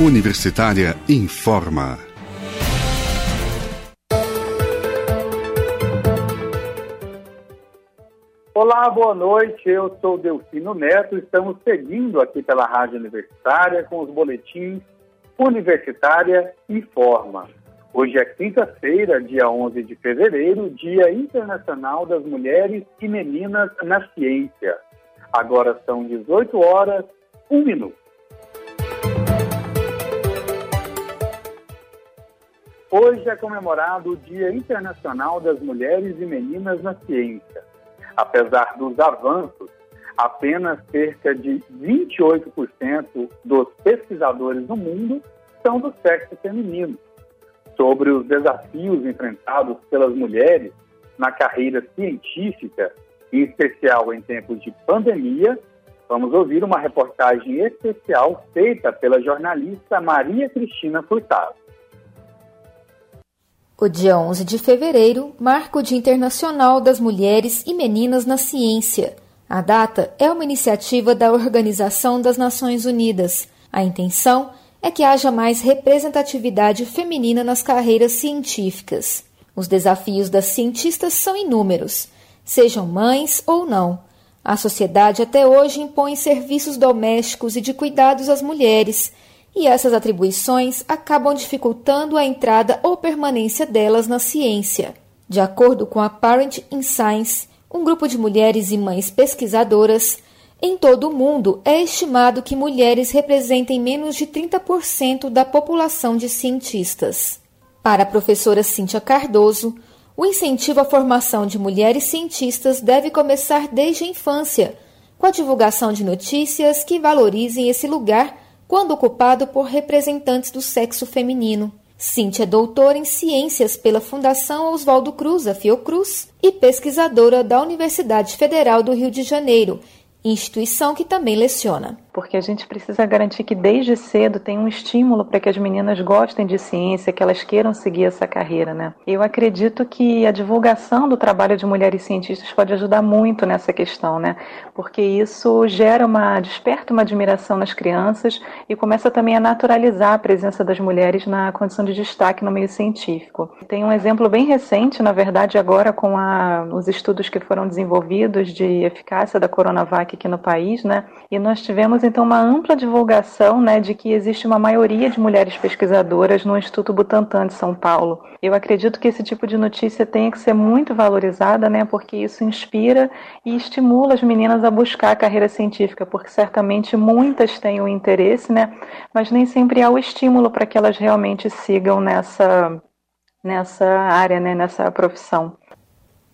Universitária informa. Olá, boa noite. Eu sou Delfino Neto. Estamos seguindo aqui pela Rádio Universitária com os boletins Universitária Informa. Hoje é quinta-feira, dia 11 de fevereiro, Dia Internacional das Mulheres e Meninas na Ciência. Agora são 18 horas, 1 minuto. Hoje é comemorado o Dia Internacional das Mulheres e Meninas na Ciência. Apesar dos avanços, apenas cerca de 28% dos pesquisadores no mundo são do sexo feminino. Sobre os desafios enfrentados pelas mulheres na carreira científica, em especial em tempos de pandemia, vamos ouvir uma reportagem especial feita pela jornalista Maria Cristina Furtado. O dia 11 de fevereiro marca o Dia Internacional das Mulheres e Meninas na Ciência. A data é uma iniciativa da Organização das Nações Unidas. A intenção é que haja mais representatividade feminina nas carreiras científicas. Os desafios das cientistas são inúmeros, sejam mães ou não. A sociedade até hoje impõe serviços domésticos e de cuidados às mulheres e essas atribuições acabam dificultando a entrada ou permanência delas na ciência. De acordo com a Parent in Science, um grupo de mulheres e mães pesquisadoras, em todo o mundo é estimado que mulheres representem menos de 30% da população de cientistas. Para a professora Cíntia Cardoso, o incentivo à formação de mulheres cientistas deve começar desde a infância, com a divulgação de notícias que valorizem esse lugar quando ocupado por representantes do sexo feminino. Cíntia é doutora em Ciências pela Fundação Oswaldo Cruz, a Fiocruz, e pesquisadora da Universidade Federal do Rio de Janeiro, instituição que também leciona porque a gente precisa garantir que desde cedo tem um estímulo para que as meninas gostem de ciência, que elas queiram seguir essa carreira, né? Eu acredito que a divulgação do trabalho de mulheres cientistas pode ajudar muito nessa questão, né? Porque isso gera uma desperta uma admiração nas crianças e começa também a naturalizar a presença das mulheres na condição de destaque no meio científico. Tem um exemplo bem recente, na verdade, agora com a, os estudos que foram desenvolvidos de eficácia da Coronavac aqui no país, né? E nós tivemos então uma ampla divulgação né, de que existe uma maioria de mulheres pesquisadoras no Instituto Butantan de São Paulo. Eu acredito que esse tipo de notícia tenha que ser muito valorizada, né, porque isso inspira e estimula as meninas a buscar a carreira científica, porque certamente muitas têm o interesse, né, mas nem sempre há o estímulo para que elas realmente sigam nessa, nessa área, né, nessa profissão.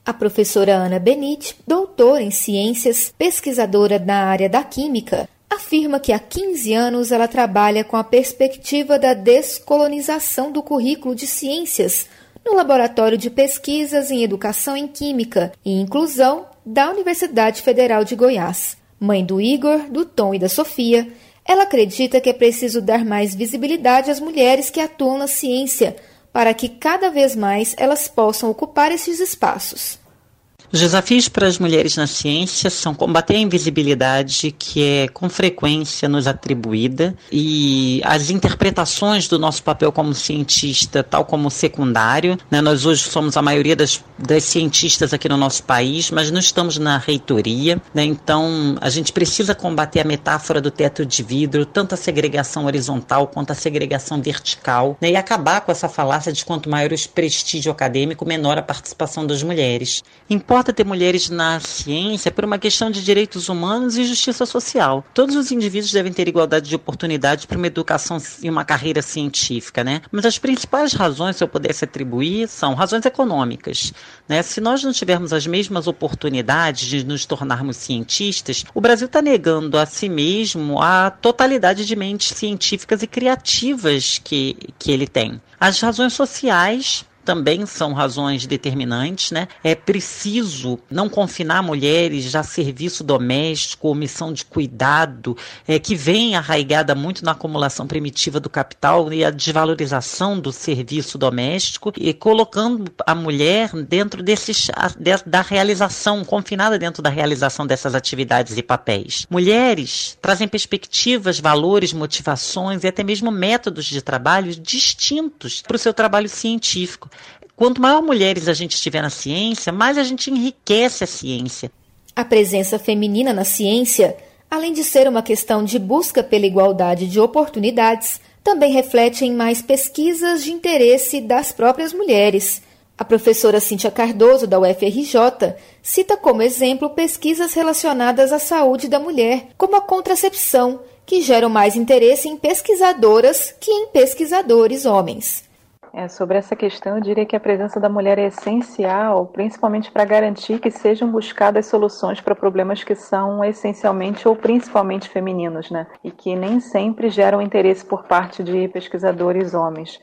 A professora Ana Benite, doutora em ciências, pesquisadora na área da química, afirma que há 15 anos ela trabalha com a perspectiva da descolonização do currículo de ciências no Laboratório de Pesquisas em Educação em Química e Inclusão da Universidade Federal de Goiás. Mãe do Igor, do Tom e da Sofia, ela acredita que é preciso dar mais visibilidade às mulheres que atuam na ciência, para que cada vez mais elas possam ocupar esses espaços. Os desafios para as mulheres na ciência são combater a invisibilidade que é com frequência nos atribuída e as interpretações do nosso papel como cientista, tal como secundário. Né? Nós hoje somos a maioria das, das cientistas aqui no nosso país, mas não estamos na reitoria. Né? Então, a gente precisa combater a metáfora do teto de vidro, tanto a segregação horizontal quanto a segregação vertical, né? e acabar com essa falácia de quanto maior o prestígio acadêmico, menor a participação das mulheres. Importa importa ter mulheres na ciência por uma questão de direitos humanos e justiça social. Todos os indivíduos devem ter igualdade de oportunidades para uma educação e uma carreira científica, né? Mas as principais razões, se eu pudesse atribuir, são razões econômicas. Né? Se nós não tivermos as mesmas oportunidades de nos tornarmos cientistas, o Brasil está negando a si mesmo a totalidade de mentes científicas e criativas que, que ele tem. As razões sociais também são razões determinantes, né? É preciso não confinar mulheres já serviço doméstico, omissão de cuidado, é, que vem arraigada muito na acumulação primitiva do capital e a desvalorização do serviço doméstico e colocando a mulher dentro desses, da realização, confinada dentro da realização dessas atividades e papéis. Mulheres trazem perspectivas, valores, motivações e até mesmo métodos de trabalho distintos para o seu trabalho científico. Quanto maior mulheres a gente tiver na ciência, mais a gente enriquece a ciência. A presença feminina na ciência, além de ser uma questão de busca pela igualdade de oportunidades, também reflete em mais pesquisas de interesse das próprias mulheres. A professora Cíntia Cardoso, da UFRJ, cita como exemplo pesquisas relacionadas à saúde da mulher, como a contracepção, que geram mais interesse em pesquisadoras que em pesquisadores homens. É, sobre essa questão, eu diria que a presença da mulher é essencial, principalmente para garantir que sejam buscadas soluções para problemas que são essencialmente ou principalmente femininos, né? E que nem sempre geram interesse por parte de pesquisadores homens.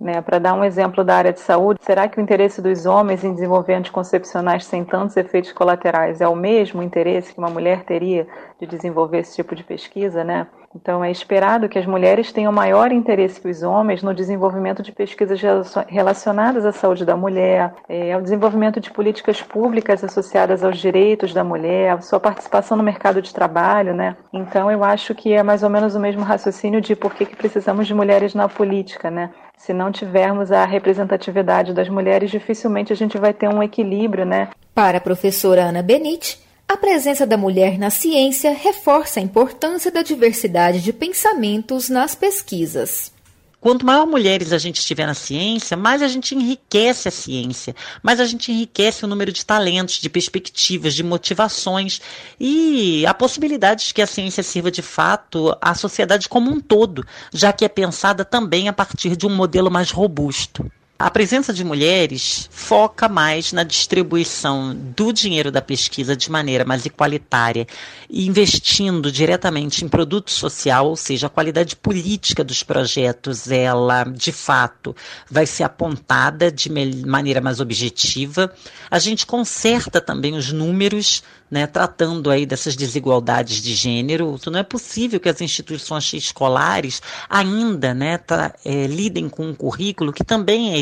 Né, para dar um exemplo da área de saúde, será que o interesse dos homens em desenvolver anticoncepcionais sem tantos efeitos colaterais é o mesmo interesse que uma mulher teria de desenvolver esse tipo de pesquisa? Né? Então, é esperado que as mulheres tenham maior interesse que os homens no desenvolvimento de pesquisas relacionadas à saúde da mulher, é, ao desenvolvimento de políticas públicas associadas aos direitos da mulher, à sua participação no mercado de trabalho. Né? Então, eu acho que é mais ou menos o mesmo raciocínio de por que, que precisamos de mulheres na política. Né? Se não tivermos a representatividade das mulheres, dificilmente a gente vai ter um equilíbrio. Né? Para a professora Ana Benite, a presença da mulher na ciência reforça a importância da diversidade de pensamentos nas pesquisas. Quanto maior mulheres a gente tiver na ciência, mais a gente enriquece a ciência, mais a gente enriquece o número de talentos, de perspectivas, de motivações e a possibilidade de que a ciência sirva de fato à sociedade como um todo, já que é pensada também a partir de um modelo mais robusto. A presença de mulheres foca mais na distribuição do dinheiro da pesquisa de maneira mais igualitária, investindo diretamente em produto social, ou seja, a qualidade política dos projetos, ela de fato vai ser apontada de maneira mais objetiva. A gente conserta também os números né, tratando aí dessas desigualdades de gênero. Não é possível que as instituições escolares ainda né, tra, é, lidem com um currículo que também é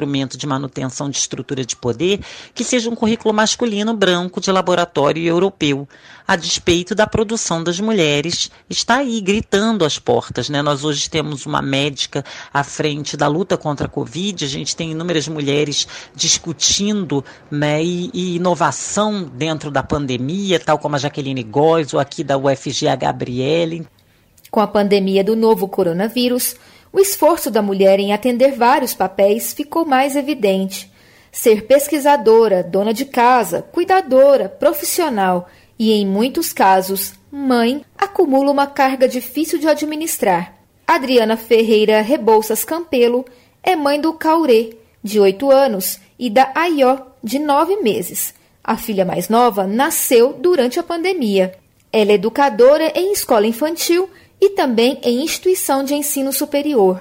instrumento de manutenção de estrutura de poder, que seja um currículo masculino branco de laboratório europeu, a despeito da produção das mulheres, está aí gritando às portas. Né? Nós hoje temos uma médica à frente da luta contra a Covid, a gente tem inúmeras mulheres discutindo né, e, e inovação dentro da pandemia, tal como a Jaqueline Góes, ou aqui da UFG a Gabriele. Com a pandemia do novo coronavírus, o esforço da mulher em atender vários papéis ficou mais evidente. Ser pesquisadora, dona de casa, cuidadora, profissional e, em muitos casos, mãe, acumula uma carga difícil de administrar. Adriana Ferreira Rebouças Campelo é mãe do Caurê, de 8 anos, e da Aió, de 9 meses. A filha mais nova nasceu durante a pandemia. Ela é educadora em escola infantil e também em instituição de ensino superior.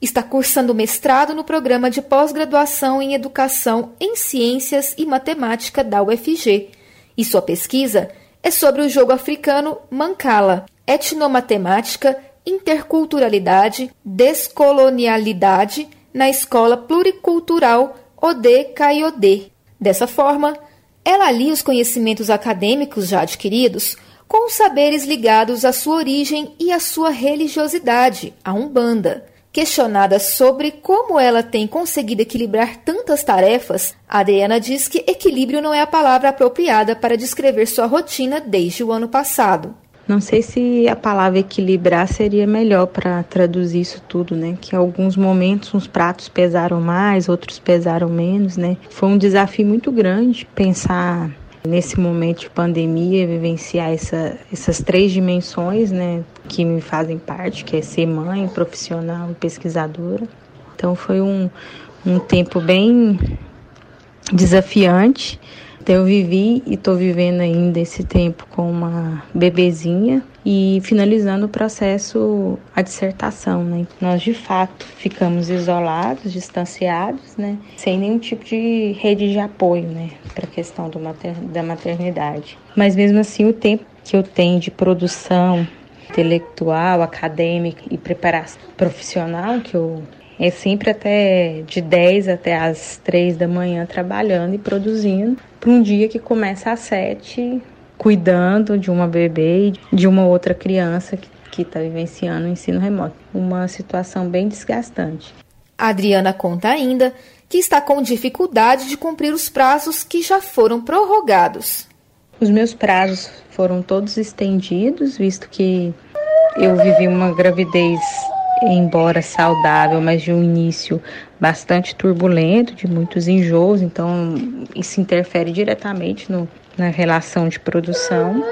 Está cursando mestrado no programa de pós-graduação em Educação em Ciências e Matemática da UFG. E sua pesquisa é sobre o jogo africano Mancala, etnomatemática, interculturalidade, descolonialidade na escola pluricultural Ode Kaiode. Dessa forma, ela alia os conhecimentos acadêmicos já adquiridos com saberes ligados à sua origem e à sua religiosidade, a Umbanda. Questionada sobre como ela tem conseguido equilibrar tantas tarefas, Adriana diz que equilíbrio não é a palavra apropriada para descrever sua rotina desde o ano passado. Não sei se a palavra equilibrar seria melhor para traduzir isso tudo, né? Que em alguns momentos uns pratos pesaram mais, outros pesaram menos, né? Foi um desafio muito grande pensar nesse momento de pandemia, vivenciar essa, essas três dimensões, né, que me fazem parte, que é ser mãe, profissional e pesquisadora. Então foi um, um tempo bem desafiante, Eu vivi e estou vivendo ainda esse tempo com uma bebezinha e finalizando o processo, a dissertação, né? Nós de fato ficamos isolados, distanciados, né? Sem nenhum tipo de rede de apoio, né? Para a questão mater da maternidade. Mas mesmo assim, o tempo que eu tenho de produção intelectual, acadêmica e preparação profissional que eu é sempre até de 10 até as 3 da manhã trabalhando e produzindo para um dia que começa às 7 cuidando de uma bebê e de uma outra criança que está vivenciando o ensino remoto. Uma situação bem desgastante. A Adriana conta ainda que está com dificuldade de cumprir os prazos que já foram prorrogados. Os meus prazos foram todos estendidos, visto que eu vivi uma gravidez embora saudável, mas de um início bastante turbulento, de muitos enjoos, então isso interfere diretamente no, na relação de produção.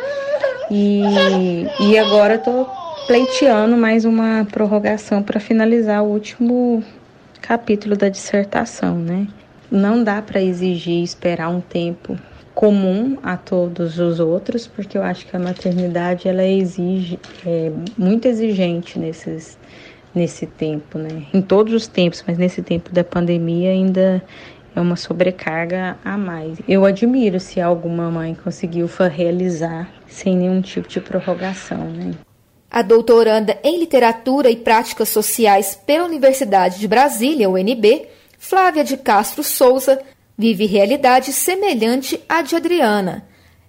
E, e agora estou pleiteando mais uma prorrogação para finalizar o último capítulo da dissertação, né? Não dá para exigir esperar um tempo comum a todos os outros, porque eu acho que a maternidade ela exige é muito exigente nesses nesse tempo, né? Em todos os tempos, mas nesse tempo da pandemia ainda é uma sobrecarga a mais. Eu admiro se alguma mãe conseguiu realizar sem nenhum tipo de prorrogação, né? A doutoranda em Literatura e Práticas Sociais pela Universidade de Brasília, UNB, Flávia de Castro Souza, vive realidade semelhante à de Adriana.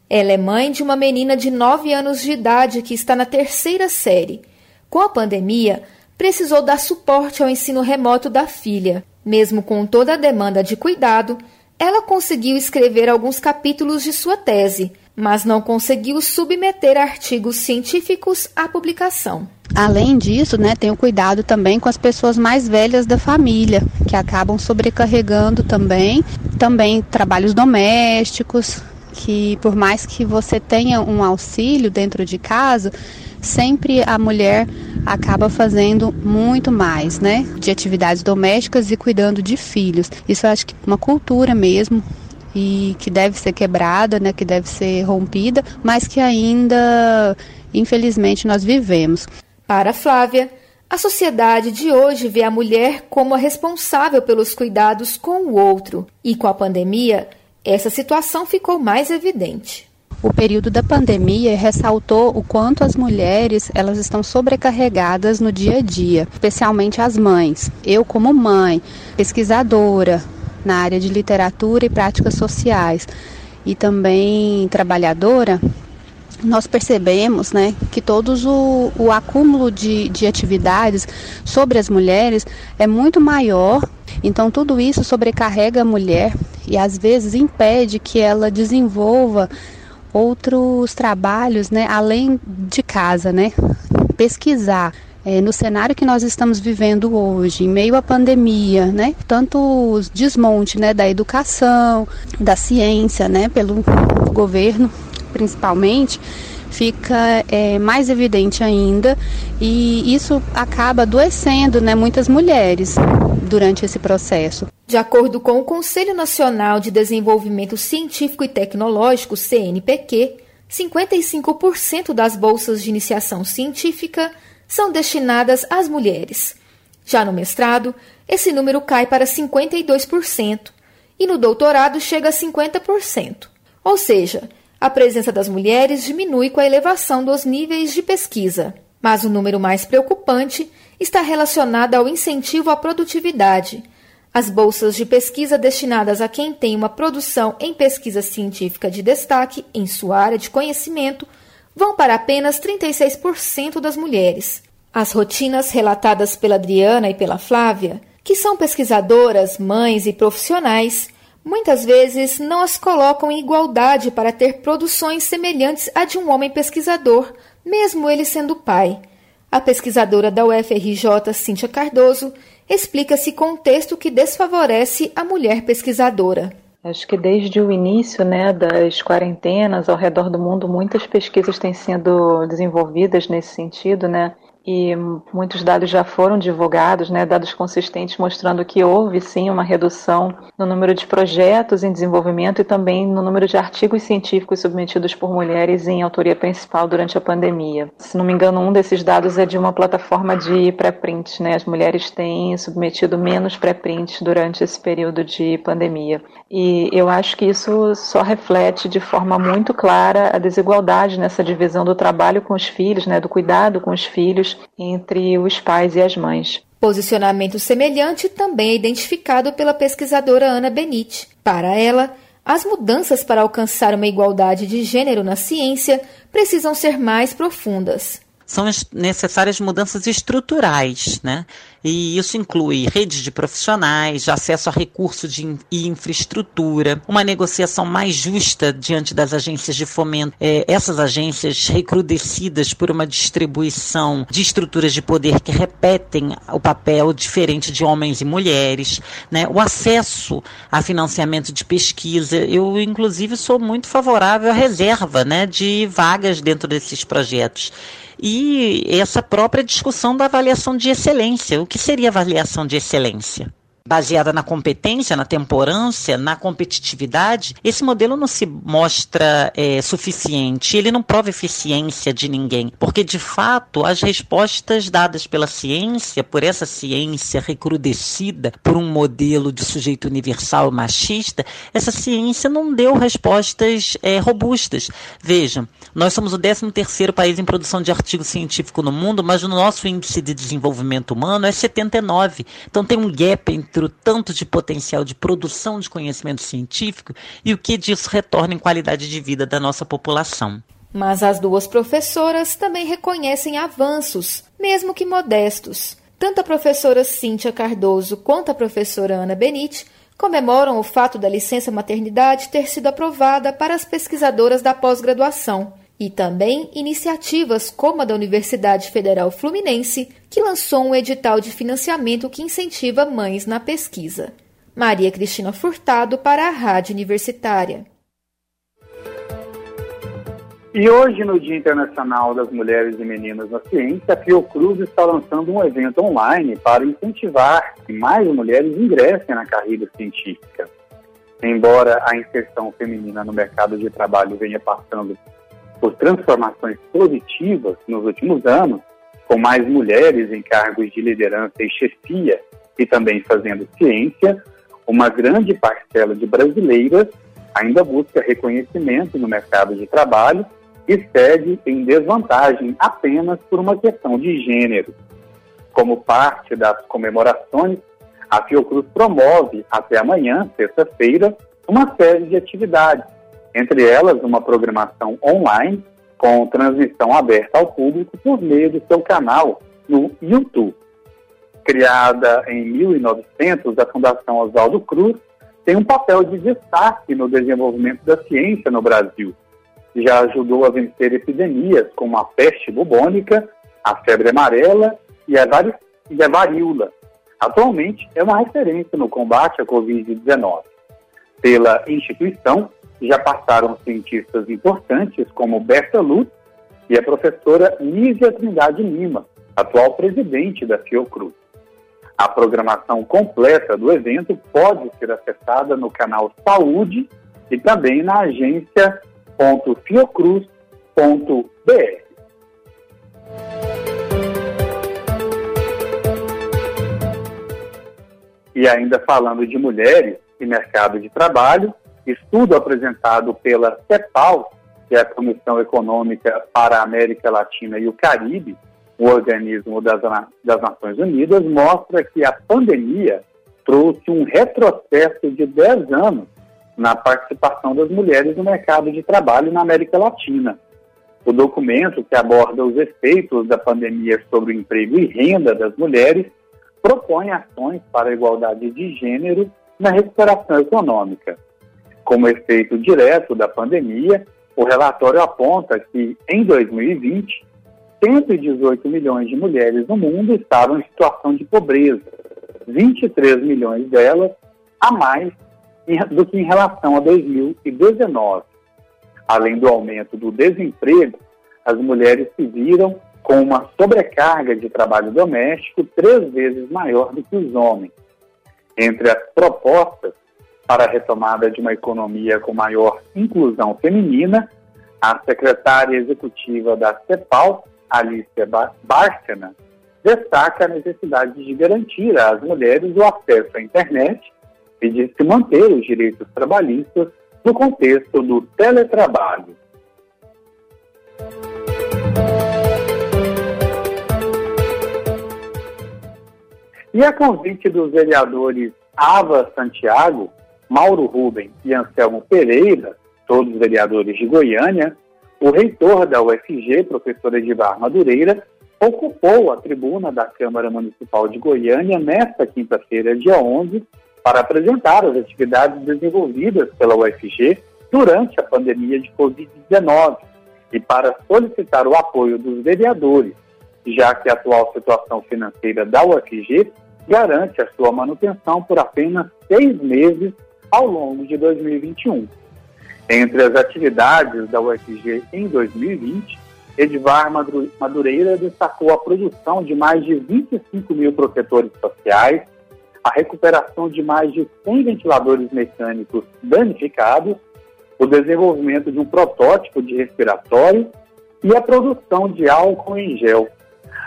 Ela é mãe de uma menina de 9 anos de idade que está na terceira série. Com a pandemia, precisou dar suporte ao ensino remoto da filha. Mesmo com toda a demanda de cuidado, ela conseguiu escrever alguns capítulos de sua tese, mas não conseguiu submeter artigos científicos à publicação. Além disso, né, tem o cuidado também com as pessoas mais velhas da família, que acabam sobrecarregando também, também trabalhos domésticos, que por mais que você tenha um auxílio dentro de casa, sempre a mulher acaba fazendo muito mais, né? De atividades domésticas e cuidando de filhos. Isso eu acho que é uma cultura mesmo e que deve ser quebrada, né, que deve ser rompida, mas que ainda, infelizmente, nós vivemos. Para Flávia, a sociedade de hoje vê a mulher como a responsável pelos cuidados com o outro, e com a pandemia, essa situação ficou mais evidente. O período da pandemia ressaltou o quanto as mulheres elas estão sobrecarregadas no dia a dia, especialmente as mães. Eu como mãe, pesquisadora na área de literatura e práticas sociais e também trabalhadora, nós percebemos né, que todos o, o acúmulo de, de atividades sobre as mulheres é muito maior. Então, tudo isso sobrecarrega a mulher e às vezes impede que ela desenvolva outros trabalhos, né, além de casa, né? Pesquisar é, no cenário que nós estamos vivendo hoje, em meio à pandemia, né? Tanto o desmonte, né, da educação, da ciência, né, pelo governo, principalmente, fica é, mais evidente ainda e isso acaba adoecendo, né, muitas mulheres durante esse processo. De acordo com o Conselho Nacional de Desenvolvimento Científico e Tecnológico, CNPq, 55% das bolsas de iniciação científica são destinadas às mulheres. Já no mestrado, esse número cai para 52% e no doutorado chega a 50%. Ou seja, a presença das mulheres diminui com a elevação dos níveis de pesquisa. Mas o número mais preocupante está relacionado ao incentivo à produtividade as bolsas de pesquisa destinadas a quem tem uma produção em pesquisa científica de destaque em sua área de conhecimento vão para apenas 36% das mulheres. As rotinas relatadas pela Adriana e pela Flávia, que são pesquisadoras, mães e profissionais, muitas vezes não as colocam em igualdade para ter produções semelhantes à de um homem pesquisador, mesmo ele sendo pai. A pesquisadora da UFRJ, Cíntia Cardoso, explica esse contexto que desfavorece a mulher pesquisadora. Acho que desde o início né, das quarentenas ao redor do mundo, muitas pesquisas têm sido desenvolvidas nesse sentido, né? E muitos dados já foram divulgados, né, dados consistentes mostrando que houve sim uma redução no número de projetos em desenvolvimento e também no número de artigos científicos submetidos por mulheres em autoria principal durante a pandemia. Se não me engano, um desses dados é de uma plataforma de pré-prints, né? As mulheres têm submetido menos pré-prints durante esse período de pandemia. E eu acho que isso só reflete de forma muito clara a desigualdade nessa divisão do trabalho com os filhos, né, do cuidado com os filhos entre os pais e as mães. Posicionamento semelhante também é identificado pela pesquisadora Ana Benite. Para ela, as mudanças para alcançar uma igualdade de gênero na ciência precisam ser mais profundas são necessárias mudanças estruturais, né? E isso inclui redes de profissionais, acesso a recursos de, e infraestrutura, uma negociação mais justa diante das agências de fomento. É, essas agências recrudescidas por uma distribuição de estruturas de poder que repetem o papel diferente de homens e mulheres, né? O acesso a financiamento de pesquisa. Eu, inclusive, sou muito favorável à reserva, né? De vagas dentro desses projetos e essa própria discussão da avaliação de excelência. O que seria avaliação de excelência? Baseada na competência, na temporância, na competitividade, esse modelo não se mostra é, suficiente, ele não prova eficiência de ninguém, porque de fato as respostas dadas pela ciência, por essa ciência recrudescida por um modelo de sujeito universal machista, essa ciência não deu respostas é, robustas. Vejam, nós somos o 13 terceiro país em produção de artigo científico no mundo, mas o nosso índice de desenvolvimento humano é 79. Então tem um gap entre tanto de potencial de produção de conhecimento científico e o que disso retorna em qualidade de vida da nossa população. Mas as duas professoras também reconhecem avanços, mesmo que modestos. Tanto a professora Cíntia Cardoso quanto a professora Ana Benite comemoram o fato da licença maternidade ter sido aprovada para as pesquisadoras da pós-graduação e também iniciativas como a da Universidade Federal Fluminense, que lançou um edital de financiamento que incentiva mães na pesquisa. Maria Cristina Furtado para a Rádio Universitária. E hoje, no Dia Internacional das Mulheres e Meninas na Ciência, a Fiocruz está lançando um evento online para incentivar que mais mulheres ingressem na carreira científica. Embora a inserção feminina no mercado de trabalho venha passando por transformações positivas nos últimos anos, com mais mulheres em cargos de liderança e chefia e também fazendo ciência, uma grande parcela de brasileiras ainda busca reconhecimento no mercado de trabalho e segue em desvantagem apenas por uma questão de gênero. Como parte das comemorações, a Fiocruz promove até amanhã, sexta-feira, uma série de atividades entre elas uma programação online com transmissão aberta ao público por meio do seu canal no YouTube. Criada em 1900, a Fundação Oswaldo Cruz tem um papel de destaque no desenvolvimento da ciência no Brasil. Já ajudou a vencer epidemias como a peste bubônica, a febre amarela e a, e a varíola. Atualmente é uma referência no combate à Covid-19. Pela instituição, já passaram cientistas importantes como Berta Lutz e a professora Nízia Trindade Lima, atual presidente da Fiocruz. A programação completa do evento pode ser acessada no canal Saúde e também na agência .fiocruz.br. E ainda falando de mulheres e mercado de trabalho, estudo apresentado pela CEPAL, que é a Comissão Econômica para a América Latina e o Caribe, o organismo das, das Nações Unidas, mostra que a pandemia trouxe um retrocesso de 10 anos na participação das mulheres no mercado de trabalho na América Latina. O documento, que aborda os efeitos da pandemia sobre o emprego e renda das mulheres, propõe ações para a igualdade de gênero na recuperação econômica. Como efeito direto da pandemia, o relatório aponta que, em 2020, 118 milhões de mulheres no mundo estavam em situação de pobreza, 23 milhões delas a mais do que em relação a 2019. Além do aumento do desemprego, as mulheres se viram com uma sobrecarga de trabalho doméstico três vezes maior do que os homens. Entre as propostas para a retomada de uma economia com maior inclusão feminina, a secretária executiva da CEPAL, Alicia Bárcena, destaca a necessidade de garantir às mulheres o acesso à internet e de se manter os direitos trabalhistas no contexto do teletrabalho. E a convite dos vereadores Ava Santiago, Mauro Rubem e Anselmo Pereira, todos vereadores de Goiânia, o reitor da UFG, professor Edivar Madureira, ocupou a tribuna da Câmara Municipal de Goiânia nesta quinta-feira, dia 11, para apresentar as atividades desenvolvidas pela UFG durante a pandemia de Covid-19 e para solicitar o apoio dos vereadores, já que a atual situação financeira da UFG garante a sua manutenção por apenas seis meses ao longo de 2021. Entre as atividades da UFG em 2020, Edvar Madureira destacou a produção de mais de 25 mil protetores faciais, a recuperação de mais de 100 ventiladores mecânicos danificados, o desenvolvimento de um protótipo de respiratório e a produção de álcool em gel.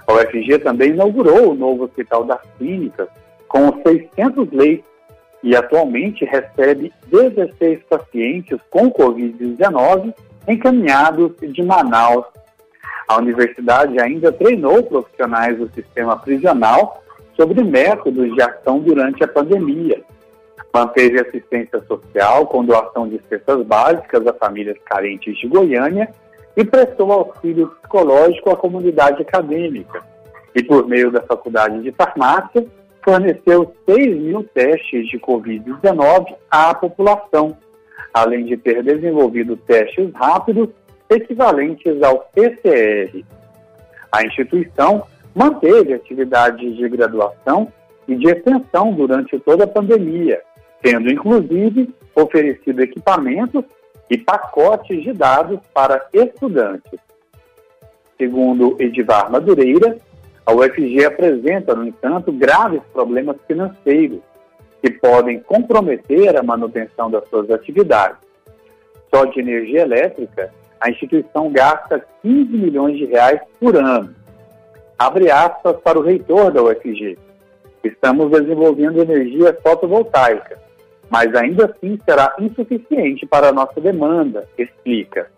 A UFG também inaugurou o novo Hospital das Clínicas, com 600 leitos, e atualmente recebe 16 pacientes com Covid-19 encaminhados de Manaus a universidade ainda treinou profissionais do sistema prisional sobre métodos de ação durante a pandemia. Manteve assistência social com doação de cestas básicas a famílias carentes de Goiânia e prestou auxílio psicológico à comunidade acadêmica. E, por meio da Faculdade de Farmácia, forneceu 6 mil testes de Covid-19 à população, além de ter desenvolvido testes rápidos equivalentes ao PCR. A instituição manteve atividades de graduação e de extensão durante toda a pandemia, tendo inclusive oferecido equipamentos e pacotes de dados para estudantes. Segundo Edivar Madureira, a UFG apresenta, no entanto, graves problemas financeiros que podem comprometer a manutenção das suas atividades. Só de energia elétrica, a instituição gasta 15 milhões de reais por ano. Abre aspas para o reitor da UFG. Estamos desenvolvendo energia fotovoltaica, mas ainda assim será insuficiente para a nossa demanda, explica.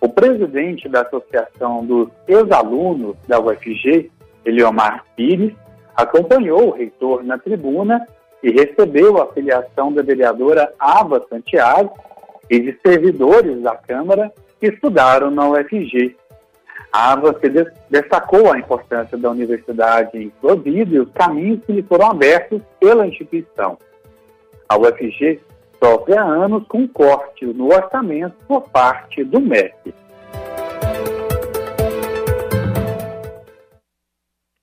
O presidente da Associação dos Ex-Alunos da UFG, Eliomar Pires, acompanhou o reitor na tribuna e recebeu a filiação da vereadora Ava Santiago e de servidores da Câmara que estudaram na UFG. A Ava destacou a importância da universidade em sua vida e os caminhos que lhe foram abertos pela instituição. A UFG sofre há anos com corte no orçamento por parte do MEC.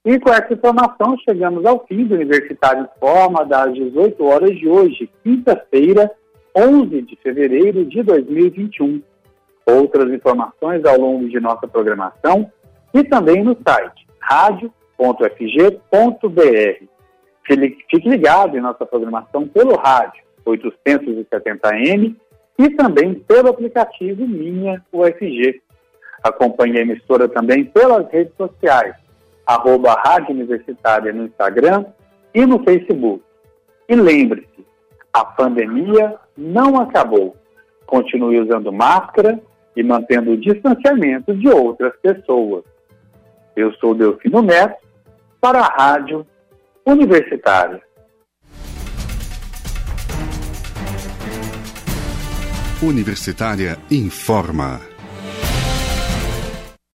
E com essa informação, chegamos ao fim do Universitário em Forma das 18 horas de hoje, quinta-feira, 11 de fevereiro de 2021 outras informações ao longo de nossa programação e também no site radio.fg.br. Fique ligado em nossa programação pelo rádio 870M e também pelo aplicativo Minha UFG. Acompanhe a emissora também pelas redes sociais, arroba Rádio Universitária no Instagram e no Facebook. E lembre-se, a pandemia não acabou. Continue usando máscara e mantendo o distanciamento de outras pessoas. Eu sou Delfino Neto, para a Rádio Universitária. Universitária informa.